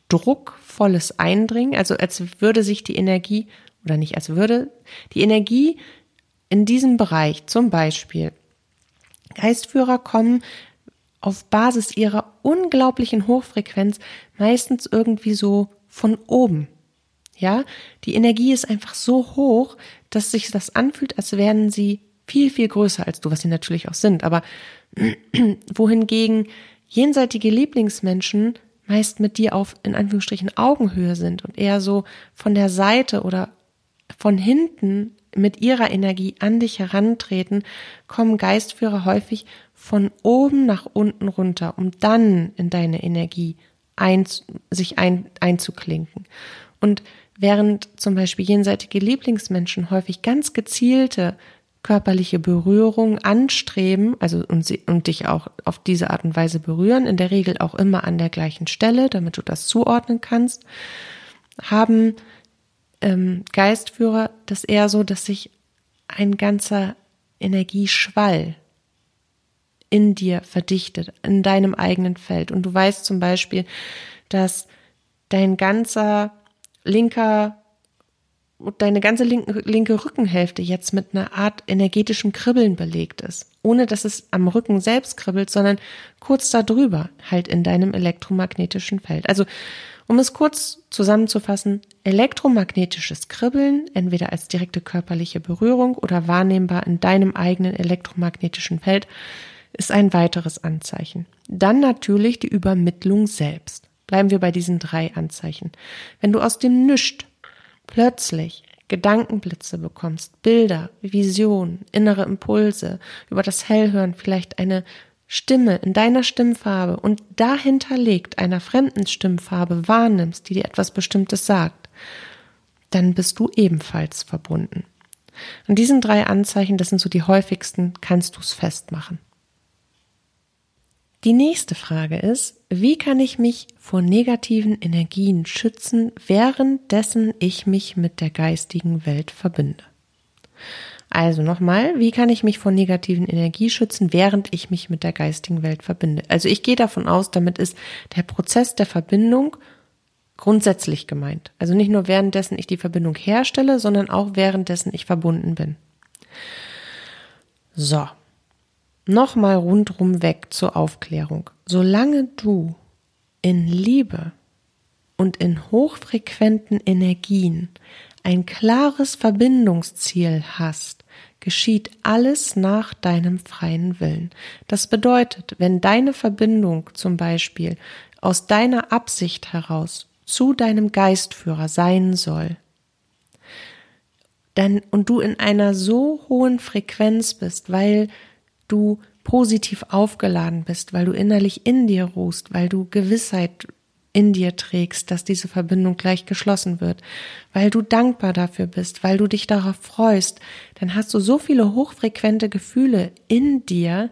druckvolles Eindringen, also als würde sich die Energie, oder nicht als würde, die Energie in diesem Bereich, zum Beispiel, Geistführer kommen auf Basis ihrer unglaublichen Hochfrequenz meistens irgendwie so von oben ja, die Energie ist einfach so hoch, dass sich das anfühlt, als wären sie viel, viel größer als du, was sie natürlich auch sind. Aber wohingegen jenseitige Lieblingsmenschen meist mit dir auf, in Anführungsstrichen, Augenhöhe sind und eher so von der Seite oder von hinten mit ihrer Energie an dich herantreten, kommen Geistführer häufig von oben nach unten runter, um dann in deine Energie ein, sich ein, einzuklinken. Und Während zum Beispiel jenseitige Lieblingsmenschen häufig ganz gezielte körperliche Berührung anstreben, also und, sie, und dich auch auf diese Art und Weise berühren, in der Regel auch immer an der gleichen Stelle, damit du das zuordnen kannst, haben ähm, Geistführer das eher so, dass sich ein ganzer Energieschwall in dir verdichtet, in deinem eigenen Feld. Und du weißt zum Beispiel, dass dein ganzer linker deine ganze linke, linke Rückenhälfte jetzt mit einer Art energetischem Kribbeln belegt ist, ohne dass es am Rücken selbst kribbelt, sondern kurz darüber, halt in deinem elektromagnetischen Feld. Also, um es kurz zusammenzufassen, elektromagnetisches Kribbeln, entweder als direkte körperliche Berührung oder wahrnehmbar in deinem eigenen elektromagnetischen Feld, ist ein weiteres Anzeichen. Dann natürlich die Übermittlung selbst. Bleiben wir bei diesen drei Anzeichen. Wenn du aus dem Nüscht plötzlich Gedankenblitze bekommst, Bilder, Visionen, innere Impulse, über das Hellhören vielleicht eine Stimme in deiner Stimmfarbe und dahinter liegt einer fremden Stimmfarbe wahrnimmst, die dir etwas Bestimmtes sagt, dann bist du ebenfalls verbunden. An diesen drei Anzeichen, das sind so die häufigsten, kannst du es festmachen. Die nächste Frage ist, wie kann ich mich vor negativen Energien schützen, währenddessen ich mich mit der geistigen Welt verbinde? Also nochmal, wie kann ich mich vor negativen Energie schützen, während ich mich mit der geistigen Welt verbinde? Also ich gehe davon aus, damit ist der Prozess der Verbindung grundsätzlich gemeint. Also nicht nur währenddessen ich die Verbindung herstelle, sondern auch währenddessen ich verbunden bin. So, Nochmal rundrum weg zur Aufklärung. Solange du in Liebe und in hochfrequenten Energien ein klares Verbindungsziel hast, geschieht alles nach deinem freien Willen. Das bedeutet, wenn deine Verbindung zum Beispiel aus deiner Absicht heraus zu deinem Geistführer sein soll, dann und du in einer so hohen Frequenz bist, weil du positiv aufgeladen bist, weil du innerlich in dir ruhst, weil du Gewissheit in dir trägst, dass diese Verbindung gleich geschlossen wird, weil du dankbar dafür bist, weil du dich darauf freust, dann hast du so viele hochfrequente Gefühle in dir,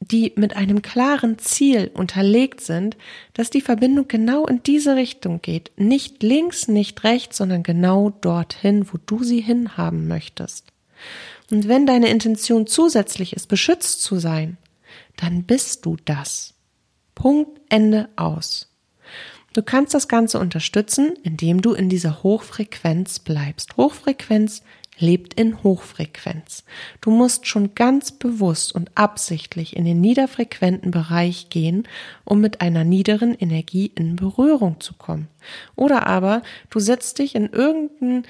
die mit einem klaren Ziel unterlegt sind, dass die Verbindung genau in diese Richtung geht. Nicht links, nicht rechts, sondern genau dorthin, wo du sie hinhaben möchtest. Und wenn deine Intention zusätzlich ist, beschützt zu sein, dann bist du das. Punkt, Ende, aus. Du kannst das Ganze unterstützen, indem du in dieser Hochfrequenz bleibst. Hochfrequenz lebt in Hochfrequenz. Du musst schon ganz bewusst und absichtlich in den niederfrequenten Bereich gehen, um mit einer niederen Energie in Berührung zu kommen. Oder aber du setzt dich in irgendein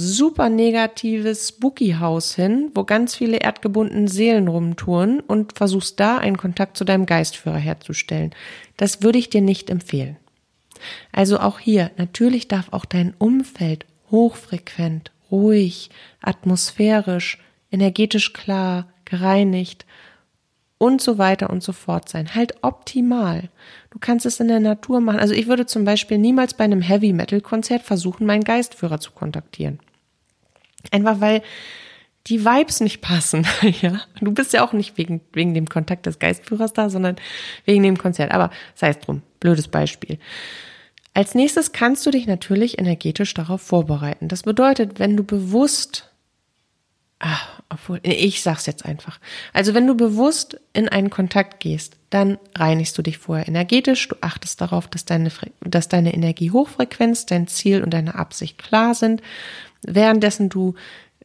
super negatives Spooky-Haus hin, wo ganz viele erdgebundene Seelen rumtouren und versuchst da einen Kontakt zu deinem Geistführer herzustellen. Das würde ich dir nicht empfehlen. Also auch hier, natürlich darf auch dein Umfeld hochfrequent, ruhig, atmosphärisch, energetisch klar, gereinigt und so weiter und so fort sein. Halt optimal. Du kannst es in der Natur machen. Also ich würde zum Beispiel niemals bei einem Heavy Metal Konzert versuchen, meinen Geistführer zu kontaktieren. Einfach weil die Vibes nicht passen, ja. Du bist ja auch nicht wegen, wegen dem Kontakt des Geistführers da, sondern wegen dem Konzert. Aber sei es drum. Blödes Beispiel. Als nächstes kannst du dich natürlich energetisch darauf vorbereiten. Das bedeutet, wenn du bewusst, ach, obwohl, ich sag's jetzt einfach. Also wenn du bewusst in einen Kontakt gehst, dann reinigst du dich vorher energetisch. Du achtest darauf, dass deine, dass deine Energie Hochfrequenz, dein Ziel und deine Absicht klar sind. Währenddessen du,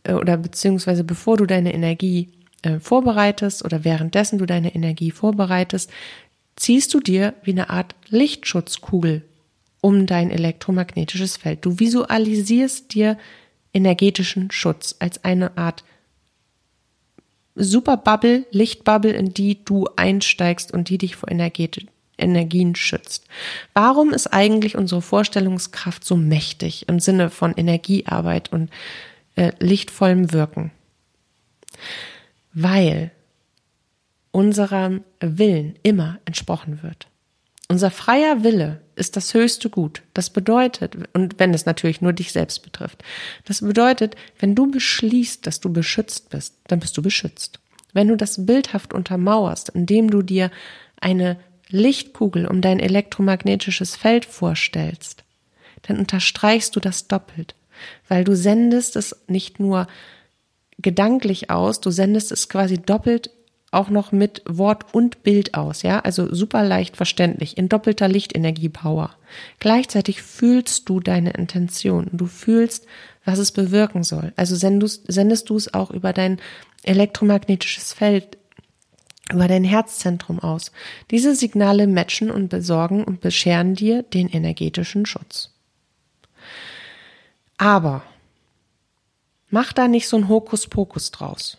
äh, oder beziehungsweise bevor du deine Energie äh, vorbereitest oder währenddessen du deine Energie vorbereitest, ziehst du dir wie eine Art Lichtschutzkugel um dein elektromagnetisches Feld. Du visualisierst dir energetischen Schutz als eine Art Superbubble, Lichtbubble, in die du einsteigst und die dich vor Energie, Energien schützt. Warum ist eigentlich unsere Vorstellungskraft so mächtig im Sinne von Energiearbeit und äh, lichtvollem Wirken? Weil unserem Willen immer entsprochen wird. Unser freier Wille ist das höchste Gut. Das bedeutet, und wenn es natürlich nur dich selbst betrifft, das bedeutet, wenn du beschließt, dass du beschützt bist, dann bist du beschützt. Wenn du das bildhaft untermauerst, indem du dir eine Lichtkugel um dein elektromagnetisches Feld vorstellst, dann unterstreichst du das doppelt, weil du sendest es nicht nur gedanklich aus, du sendest es quasi doppelt auch noch mit Wort und Bild aus, ja, also super leicht verständlich, in doppelter Lichtenergiepower. Gleichzeitig fühlst du deine Intention, du fühlst, was es bewirken soll. Also sendest, sendest du es auch über dein elektromagnetisches Feld, über dein Herzzentrum aus. Diese Signale matchen und besorgen und bescheren dir den energetischen Schutz. Aber mach da nicht so ein Hokuspokus draus.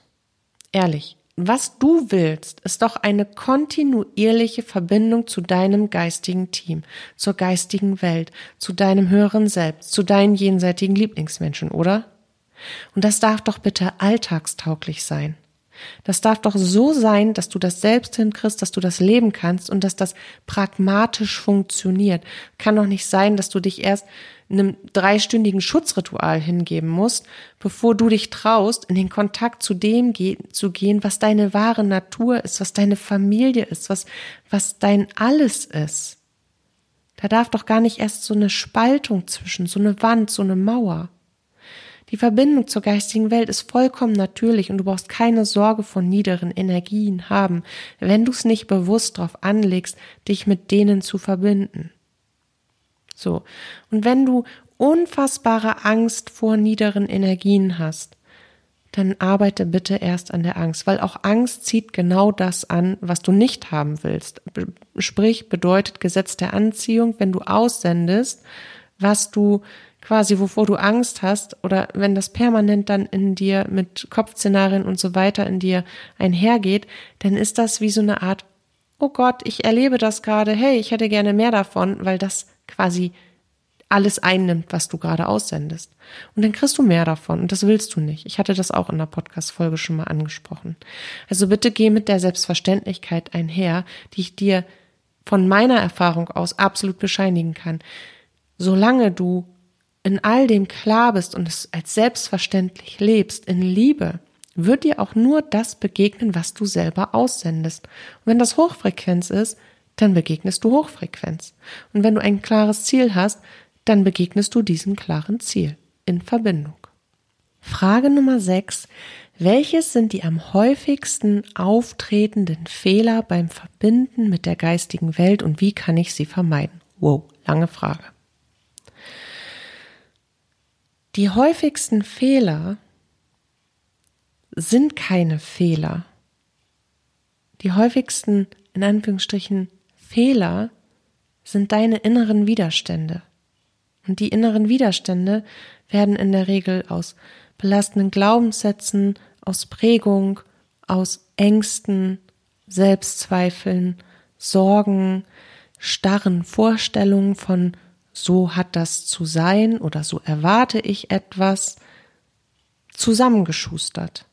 Ehrlich, was du willst, ist doch eine kontinuierliche Verbindung zu deinem geistigen Team, zur geistigen Welt, zu deinem höheren Selbst, zu deinen jenseitigen Lieblingsmenschen, oder? Und das darf doch bitte alltagstauglich sein. Das darf doch so sein, dass du das selbst hinkriegst, dass du das leben kannst und dass das pragmatisch funktioniert. Kann doch nicht sein, dass du dich erst einem dreistündigen Schutzritual hingeben musst, bevor du dich traust, in den Kontakt zu dem ge zu gehen, was deine wahre Natur ist, was deine Familie ist, was, was dein Alles ist. Da darf doch gar nicht erst so eine Spaltung zwischen, so eine Wand, so eine Mauer. Die Verbindung zur geistigen Welt ist vollkommen natürlich und du brauchst keine Sorge von niederen Energien haben, wenn du es nicht bewusst darauf anlegst, dich mit denen zu verbinden. So. Und wenn du unfassbare Angst vor niederen Energien hast, dann arbeite bitte erst an der Angst, weil auch Angst zieht genau das an, was du nicht haben willst. Sprich, bedeutet Gesetz der Anziehung, wenn du aussendest, was du quasi, wovor du Angst hast, oder wenn das permanent dann in dir mit Kopfszenarien und so weiter in dir einhergeht, dann ist das wie so eine Art, oh Gott, ich erlebe das gerade, hey, ich hätte gerne mehr davon, weil das quasi alles einnimmt, was du gerade aussendest. Und dann kriegst du mehr davon und das willst du nicht. Ich hatte das auch in der Podcast-Folge schon mal angesprochen. Also bitte geh mit der Selbstverständlichkeit einher, die ich dir von meiner Erfahrung aus absolut bescheinigen kann. Solange du in all dem klar bist und es als selbstverständlich lebst, in Liebe, wird dir auch nur das begegnen, was du selber aussendest. Und wenn das Hochfrequenz ist, dann begegnest du Hochfrequenz. Und wenn du ein klares Ziel hast, dann begegnest du diesem klaren Ziel in Verbindung. Frage Nummer 6. Welches sind die am häufigsten auftretenden Fehler beim Verbinden mit der geistigen Welt und wie kann ich sie vermeiden? Wow, lange Frage. Die häufigsten Fehler sind keine Fehler. Die häufigsten, in Anführungsstrichen, Fehler sind deine inneren Widerstände. Und die inneren Widerstände werden in der Regel aus belastenden Glaubenssätzen, aus Prägung, aus Ängsten, Selbstzweifeln, Sorgen, starren Vorstellungen von so hat das zu sein oder so erwarte ich etwas zusammengeschustert.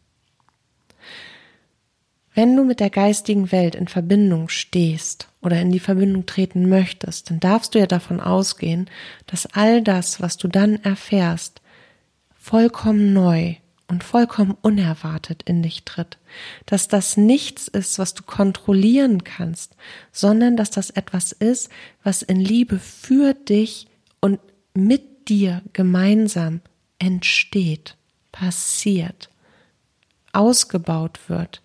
Wenn du mit der geistigen Welt in Verbindung stehst oder in die Verbindung treten möchtest, dann darfst du ja davon ausgehen, dass all das, was du dann erfährst, vollkommen neu und vollkommen unerwartet in dich tritt, dass das nichts ist, was du kontrollieren kannst, sondern dass das etwas ist, was in Liebe für dich und mit dir gemeinsam entsteht, passiert, ausgebaut wird.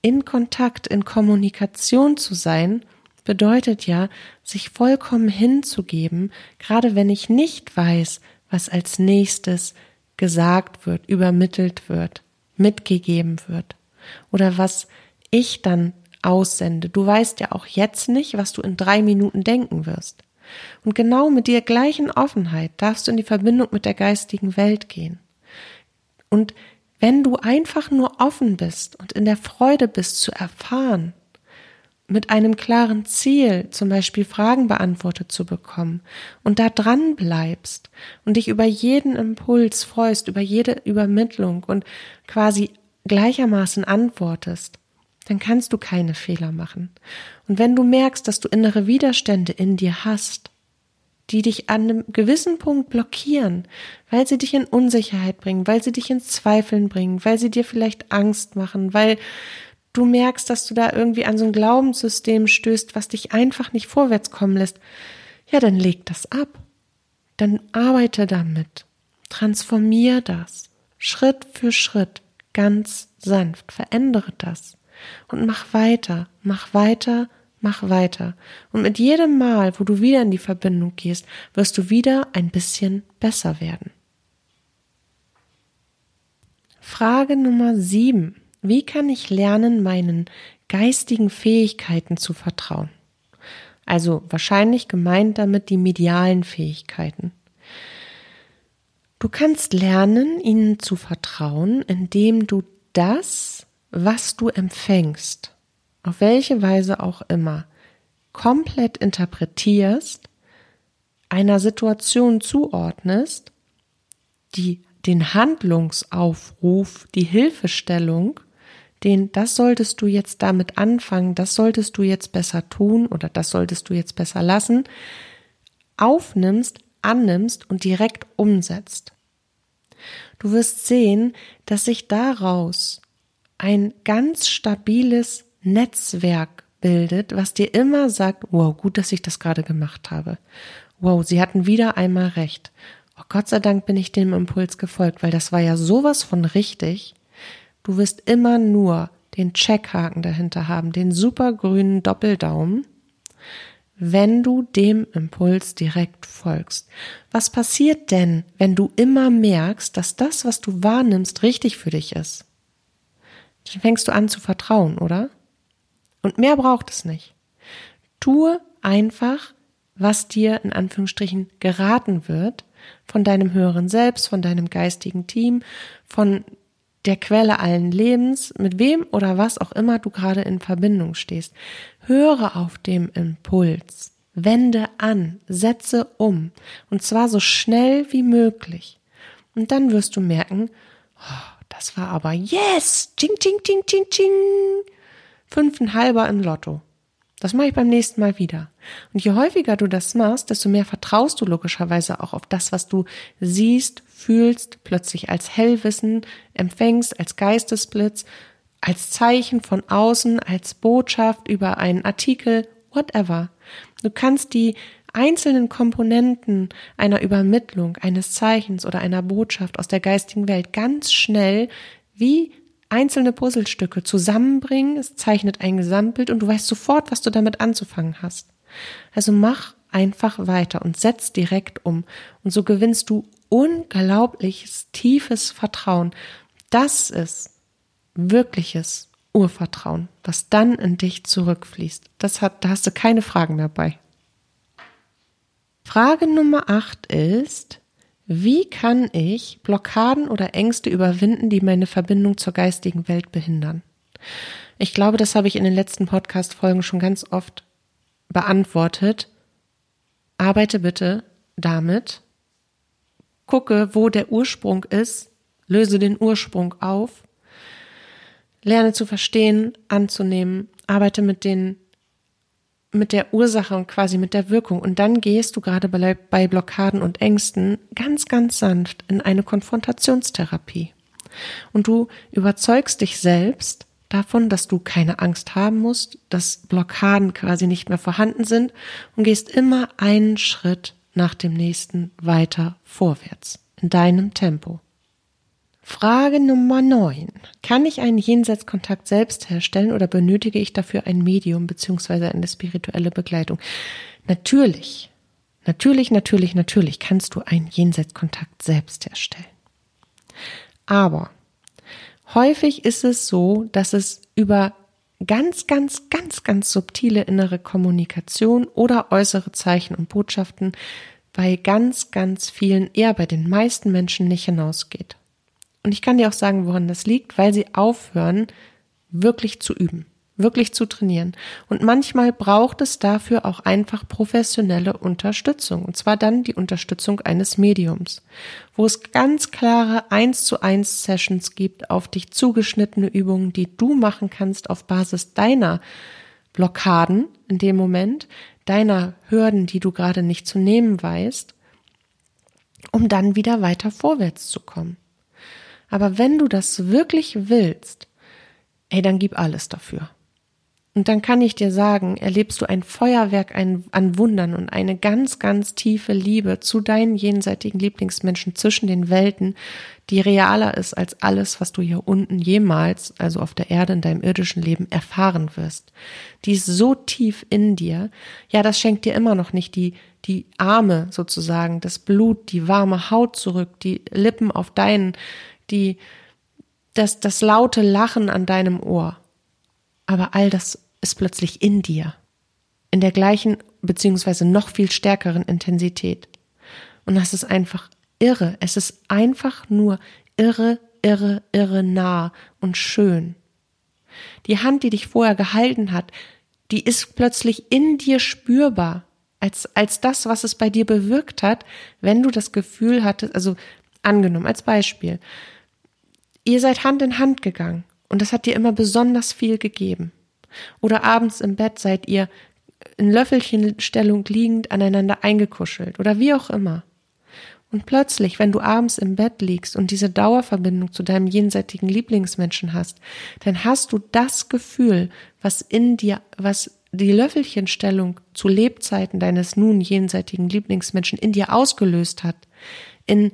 In Kontakt, in Kommunikation zu sein, bedeutet ja, sich vollkommen hinzugeben, gerade wenn ich nicht weiß, was als nächstes gesagt wird, übermittelt wird, mitgegeben wird oder was ich dann aussende. Du weißt ja auch jetzt nicht, was du in drei Minuten denken wirst. Und genau mit der gleichen Offenheit darfst du in die Verbindung mit der geistigen Welt gehen. Und wenn du einfach nur offen bist und in der Freude bist zu erfahren, mit einem klaren Ziel, zum Beispiel Fragen beantwortet zu bekommen und da dran bleibst und dich über jeden Impuls freust, über jede Übermittlung und quasi gleichermaßen antwortest, dann kannst du keine Fehler machen. Und wenn du merkst, dass du innere Widerstände in dir hast, die dich an einem gewissen Punkt blockieren, weil sie dich in Unsicherheit bringen, weil sie dich in Zweifeln bringen, weil sie dir vielleicht Angst machen, weil du merkst, dass du da irgendwie an so ein Glaubenssystem stößt, was dich einfach nicht vorwärts kommen lässt, ja, dann leg das ab. Dann arbeite damit. Transformier das. Schritt für Schritt. Ganz sanft. Verändere das. Und mach weiter. Mach weiter mach weiter. Und mit jedem Mal, wo du wieder in die Verbindung gehst, wirst du wieder ein bisschen besser werden. Frage Nummer sieben. Wie kann ich lernen, meinen geistigen Fähigkeiten zu vertrauen? Also wahrscheinlich gemeint damit die medialen Fähigkeiten. Du kannst lernen, ihnen zu vertrauen, indem du das, was du empfängst, auf welche Weise auch immer, komplett interpretierst, einer Situation zuordnest, die den Handlungsaufruf, die Hilfestellung, den das solltest du jetzt damit anfangen, das solltest du jetzt besser tun oder das solltest du jetzt besser lassen, aufnimmst, annimmst und direkt umsetzt. Du wirst sehen, dass sich daraus ein ganz stabiles Netzwerk bildet, was dir immer sagt, wow, gut, dass ich das gerade gemacht habe. Wow, sie hatten wieder einmal recht. Oh Gott sei Dank bin ich dem Impuls gefolgt, weil das war ja sowas von richtig. Du wirst immer nur den Checkhaken dahinter haben, den supergrünen Doppeldaumen, wenn du dem Impuls direkt folgst. Was passiert denn, wenn du immer merkst, dass das, was du wahrnimmst, richtig für dich ist? Dann fängst du an zu vertrauen, oder? Und mehr braucht es nicht. Tue einfach, was dir in Anführungsstrichen geraten wird von deinem höheren Selbst, von deinem geistigen Team, von der Quelle allen Lebens, mit wem oder was auch immer du gerade in Verbindung stehst. Höre auf dem Impuls, wende an, setze um, und zwar so schnell wie möglich. Und dann wirst du merken, oh, das war aber yes, ching, ching, ching, ching, ching fünfeinhalber im Lotto. Das mache ich beim nächsten Mal wieder. Und je häufiger du das machst, desto mehr vertraust du logischerweise auch auf das, was du siehst, fühlst, plötzlich als Hellwissen empfängst, als Geistesblitz, als Zeichen von außen, als Botschaft über einen Artikel, whatever. Du kannst die einzelnen Komponenten einer Übermittlung, eines Zeichens oder einer Botschaft aus der geistigen Welt ganz schnell wie einzelne Puzzlestücke zusammenbringen, es zeichnet ein Gesamtbild und du weißt sofort, was du damit anzufangen hast. Also mach einfach weiter und setz direkt um. Und so gewinnst du unglaubliches, tiefes Vertrauen. Das ist wirkliches Urvertrauen, was dann in dich zurückfließt. Das hat, da hast du keine Fragen mehr bei. Frage Nummer acht ist, wie kann ich Blockaden oder Ängste überwinden, die meine Verbindung zur geistigen Welt behindern? Ich glaube, das habe ich in den letzten Podcast-Folgen schon ganz oft beantwortet. Arbeite bitte damit. Gucke, wo der Ursprung ist. Löse den Ursprung auf. Lerne zu verstehen, anzunehmen. Arbeite mit den mit der Ursache und quasi mit der Wirkung. Und dann gehst du gerade bei, bei Blockaden und Ängsten ganz, ganz sanft in eine Konfrontationstherapie. Und du überzeugst dich selbst davon, dass du keine Angst haben musst, dass Blockaden quasi nicht mehr vorhanden sind und gehst immer einen Schritt nach dem nächsten weiter vorwärts in deinem Tempo. Frage Nummer 9. Kann ich einen Jenseitskontakt selbst herstellen oder benötige ich dafür ein Medium beziehungsweise eine spirituelle Begleitung? Natürlich, natürlich, natürlich, natürlich kannst du einen Jenseitskontakt selbst herstellen. Aber häufig ist es so, dass es über ganz, ganz, ganz, ganz subtile innere Kommunikation oder äußere Zeichen und Botschaften bei ganz, ganz vielen, eher bei den meisten Menschen nicht hinausgeht. Und ich kann dir auch sagen, woran das liegt, weil sie aufhören, wirklich zu üben, wirklich zu trainieren. Und manchmal braucht es dafür auch einfach professionelle Unterstützung. Und zwar dann die Unterstützung eines Mediums, wo es ganz klare eins zu eins Sessions gibt, auf dich zugeschnittene Übungen, die du machen kannst auf Basis deiner Blockaden in dem Moment, deiner Hürden, die du gerade nicht zu nehmen weißt, um dann wieder weiter vorwärts zu kommen. Aber wenn du das wirklich willst, ey, dann gib alles dafür. Und dann kann ich dir sagen, erlebst du ein Feuerwerk an Wundern und eine ganz, ganz tiefe Liebe zu deinen jenseitigen Lieblingsmenschen zwischen den Welten, die realer ist als alles, was du hier unten jemals, also auf der Erde in deinem irdischen Leben erfahren wirst. Die ist so tief in dir. Ja, das schenkt dir immer noch nicht die, die Arme sozusagen, das Blut, die warme Haut zurück, die Lippen auf deinen die, das, das laute Lachen an deinem Ohr. Aber all das ist plötzlich in dir. In der gleichen, beziehungsweise noch viel stärkeren Intensität. Und das ist einfach irre. Es ist einfach nur irre, irre, irre nah und schön. Die Hand, die dich vorher gehalten hat, die ist plötzlich in dir spürbar, als, als das, was es bei dir bewirkt hat, wenn du das Gefühl hattest, also angenommen als Beispiel, Ihr seid Hand in Hand gegangen und das hat dir immer besonders viel gegeben. Oder abends im Bett seid ihr in Löffelchenstellung liegend aneinander eingekuschelt oder wie auch immer. Und plötzlich, wenn du abends im Bett liegst und diese Dauerverbindung zu deinem jenseitigen Lieblingsmenschen hast, dann hast du das Gefühl, was in dir, was die Löffelchenstellung zu Lebzeiten deines nun jenseitigen Lieblingsmenschen in dir ausgelöst hat, in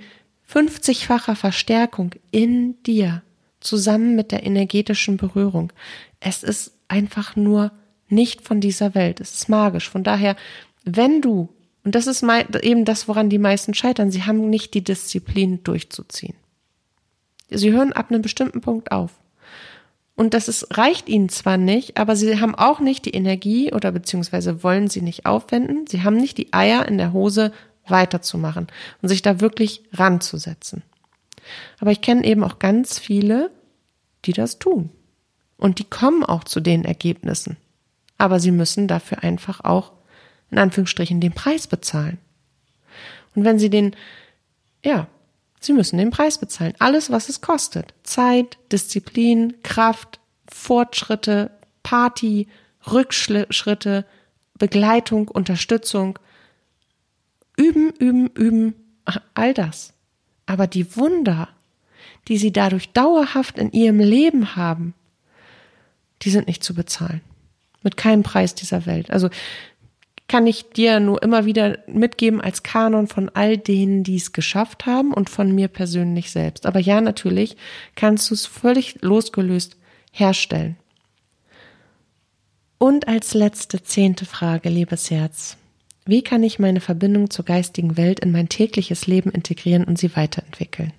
50-facher Verstärkung in dir zusammen mit der energetischen Berührung. Es ist einfach nur nicht von dieser Welt. Es ist magisch. Von daher, wenn du, und das ist eben das, woran die meisten scheitern, sie haben nicht die Disziplin durchzuziehen. Sie hören ab einem bestimmten Punkt auf. Und das ist, reicht ihnen zwar nicht, aber sie haben auch nicht die Energie oder beziehungsweise wollen sie nicht aufwenden. Sie haben nicht die Eier in der Hose, weiterzumachen und sich da wirklich ranzusetzen. Aber ich kenne eben auch ganz viele, die das tun. Und die kommen auch zu den Ergebnissen. Aber sie müssen dafür einfach auch, in Anführungsstrichen, den Preis bezahlen. Und wenn sie den, ja, sie müssen den Preis bezahlen. Alles, was es kostet. Zeit, Disziplin, Kraft, Fortschritte, Party, Rückschritte, Begleitung, Unterstützung, Üben, üben, üben, all das. Aber die Wunder, die sie dadurch dauerhaft in ihrem Leben haben, die sind nicht zu bezahlen. Mit keinem Preis dieser Welt. Also kann ich dir nur immer wieder mitgeben als Kanon von all denen, die es geschafft haben und von mir persönlich selbst. Aber ja, natürlich kannst du es völlig losgelöst herstellen. Und als letzte zehnte Frage, liebes Herz. Wie kann ich meine Verbindung zur geistigen Welt in mein tägliches Leben integrieren und sie weiterentwickeln?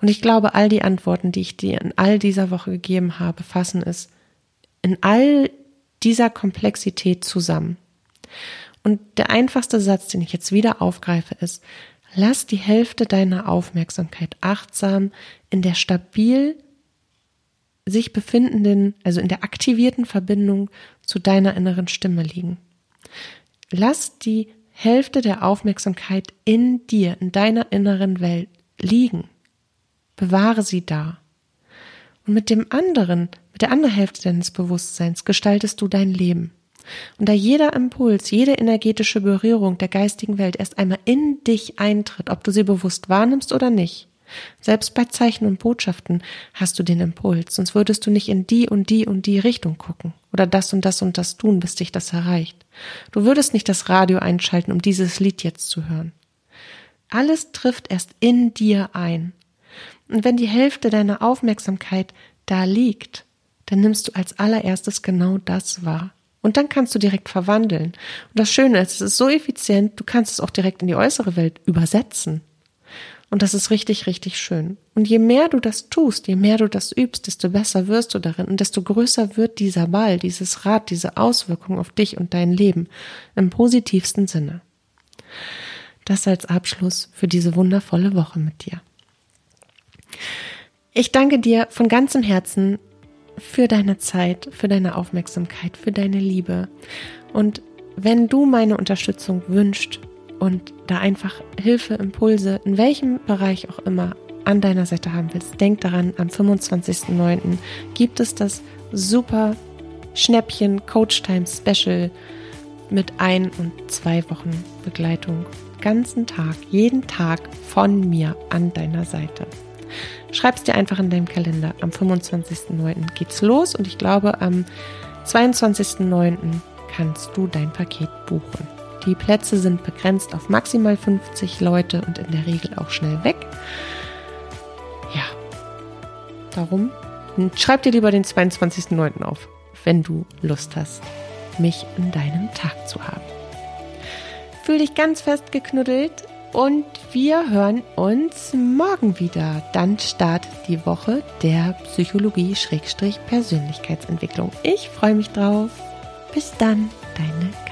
Und ich glaube, all die Antworten, die ich dir in all dieser Woche gegeben habe, fassen es in all dieser Komplexität zusammen. Und der einfachste Satz, den ich jetzt wieder aufgreife, ist, lass die Hälfte deiner Aufmerksamkeit achtsam in der stabil sich befindenden, also in der aktivierten Verbindung zu deiner inneren Stimme liegen. Lass die Hälfte der Aufmerksamkeit in dir, in deiner inneren Welt liegen. Bewahre sie da. Und mit dem anderen, mit der anderen Hälfte deines Bewusstseins gestaltest du dein Leben. Und da jeder Impuls, jede energetische Berührung der geistigen Welt erst einmal in dich eintritt, ob du sie bewusst wahrnimmst oder nicht, selbst bei Zeichen und Botschaften hast du den Impuls, sonst würdest du nicht in die und die und die Richtung gucken oder das und das und das tun, bis dich das erreicht. Du würdest nicht das Radio einschalten, um dieses Lied jetzt zu hören. Alles trifft erst in dir ein. Und wenn die Hälfte deiner Aufmerksamkeit da liegt, dann nimmst du als allererstes genau das wahr. Und dann kannst du direkt verwandeln. Und das Schöne ist, es ist so effizient, du kannst es auch direkt in die äußere Welt übersetzen. Und das ist richtig, richtig schön. Und je mehr du das tust, je mehr du das übst, desto besser wirst du darin und desto größer wird dieser Ball, dieses Rad, diese Auswirkung auf dich und dein Leben im positivsten Sinne. Das als Abschluss für diese wundervolle Woche mit dir. Ich danke dir von ganzem Herzen für deine Zeit, für deine Aufmerksamkeit, für deine Liebe. Und wenn du meine Unterstützung wünschst, und da einfach Hilfe, Impulse, in welchem Bereich auch immer, an deiner Seite haben willst, denk daran, am 25.09. gibt es das super Schnäppchen Coach Time Special mit ein und zwei Wochen Begleitung. Ganzen Tag, jeden Tag von mir an deiner Seite. Schreib's dir einfach in deinem Kalender. Am 25.09. geht's los und ich glaube, am 22.09. kannst du dein Paket buchen. Die Plätze sind begrenzt auf maximal 50 Leute und in der Regel auch schnell weg. Ja, darum schreib dir lieber den 22.09. auf, wenn du Lust hast, mich in deinem Tag zu haben. Fühl dich ganz fest geknuddelt und wir hören uns morgen wieder. Dann startet die Woche der Psychologie-Persönlichkeitsentwicklung. Ich freue mich drauf. Bis dann, deine Katja.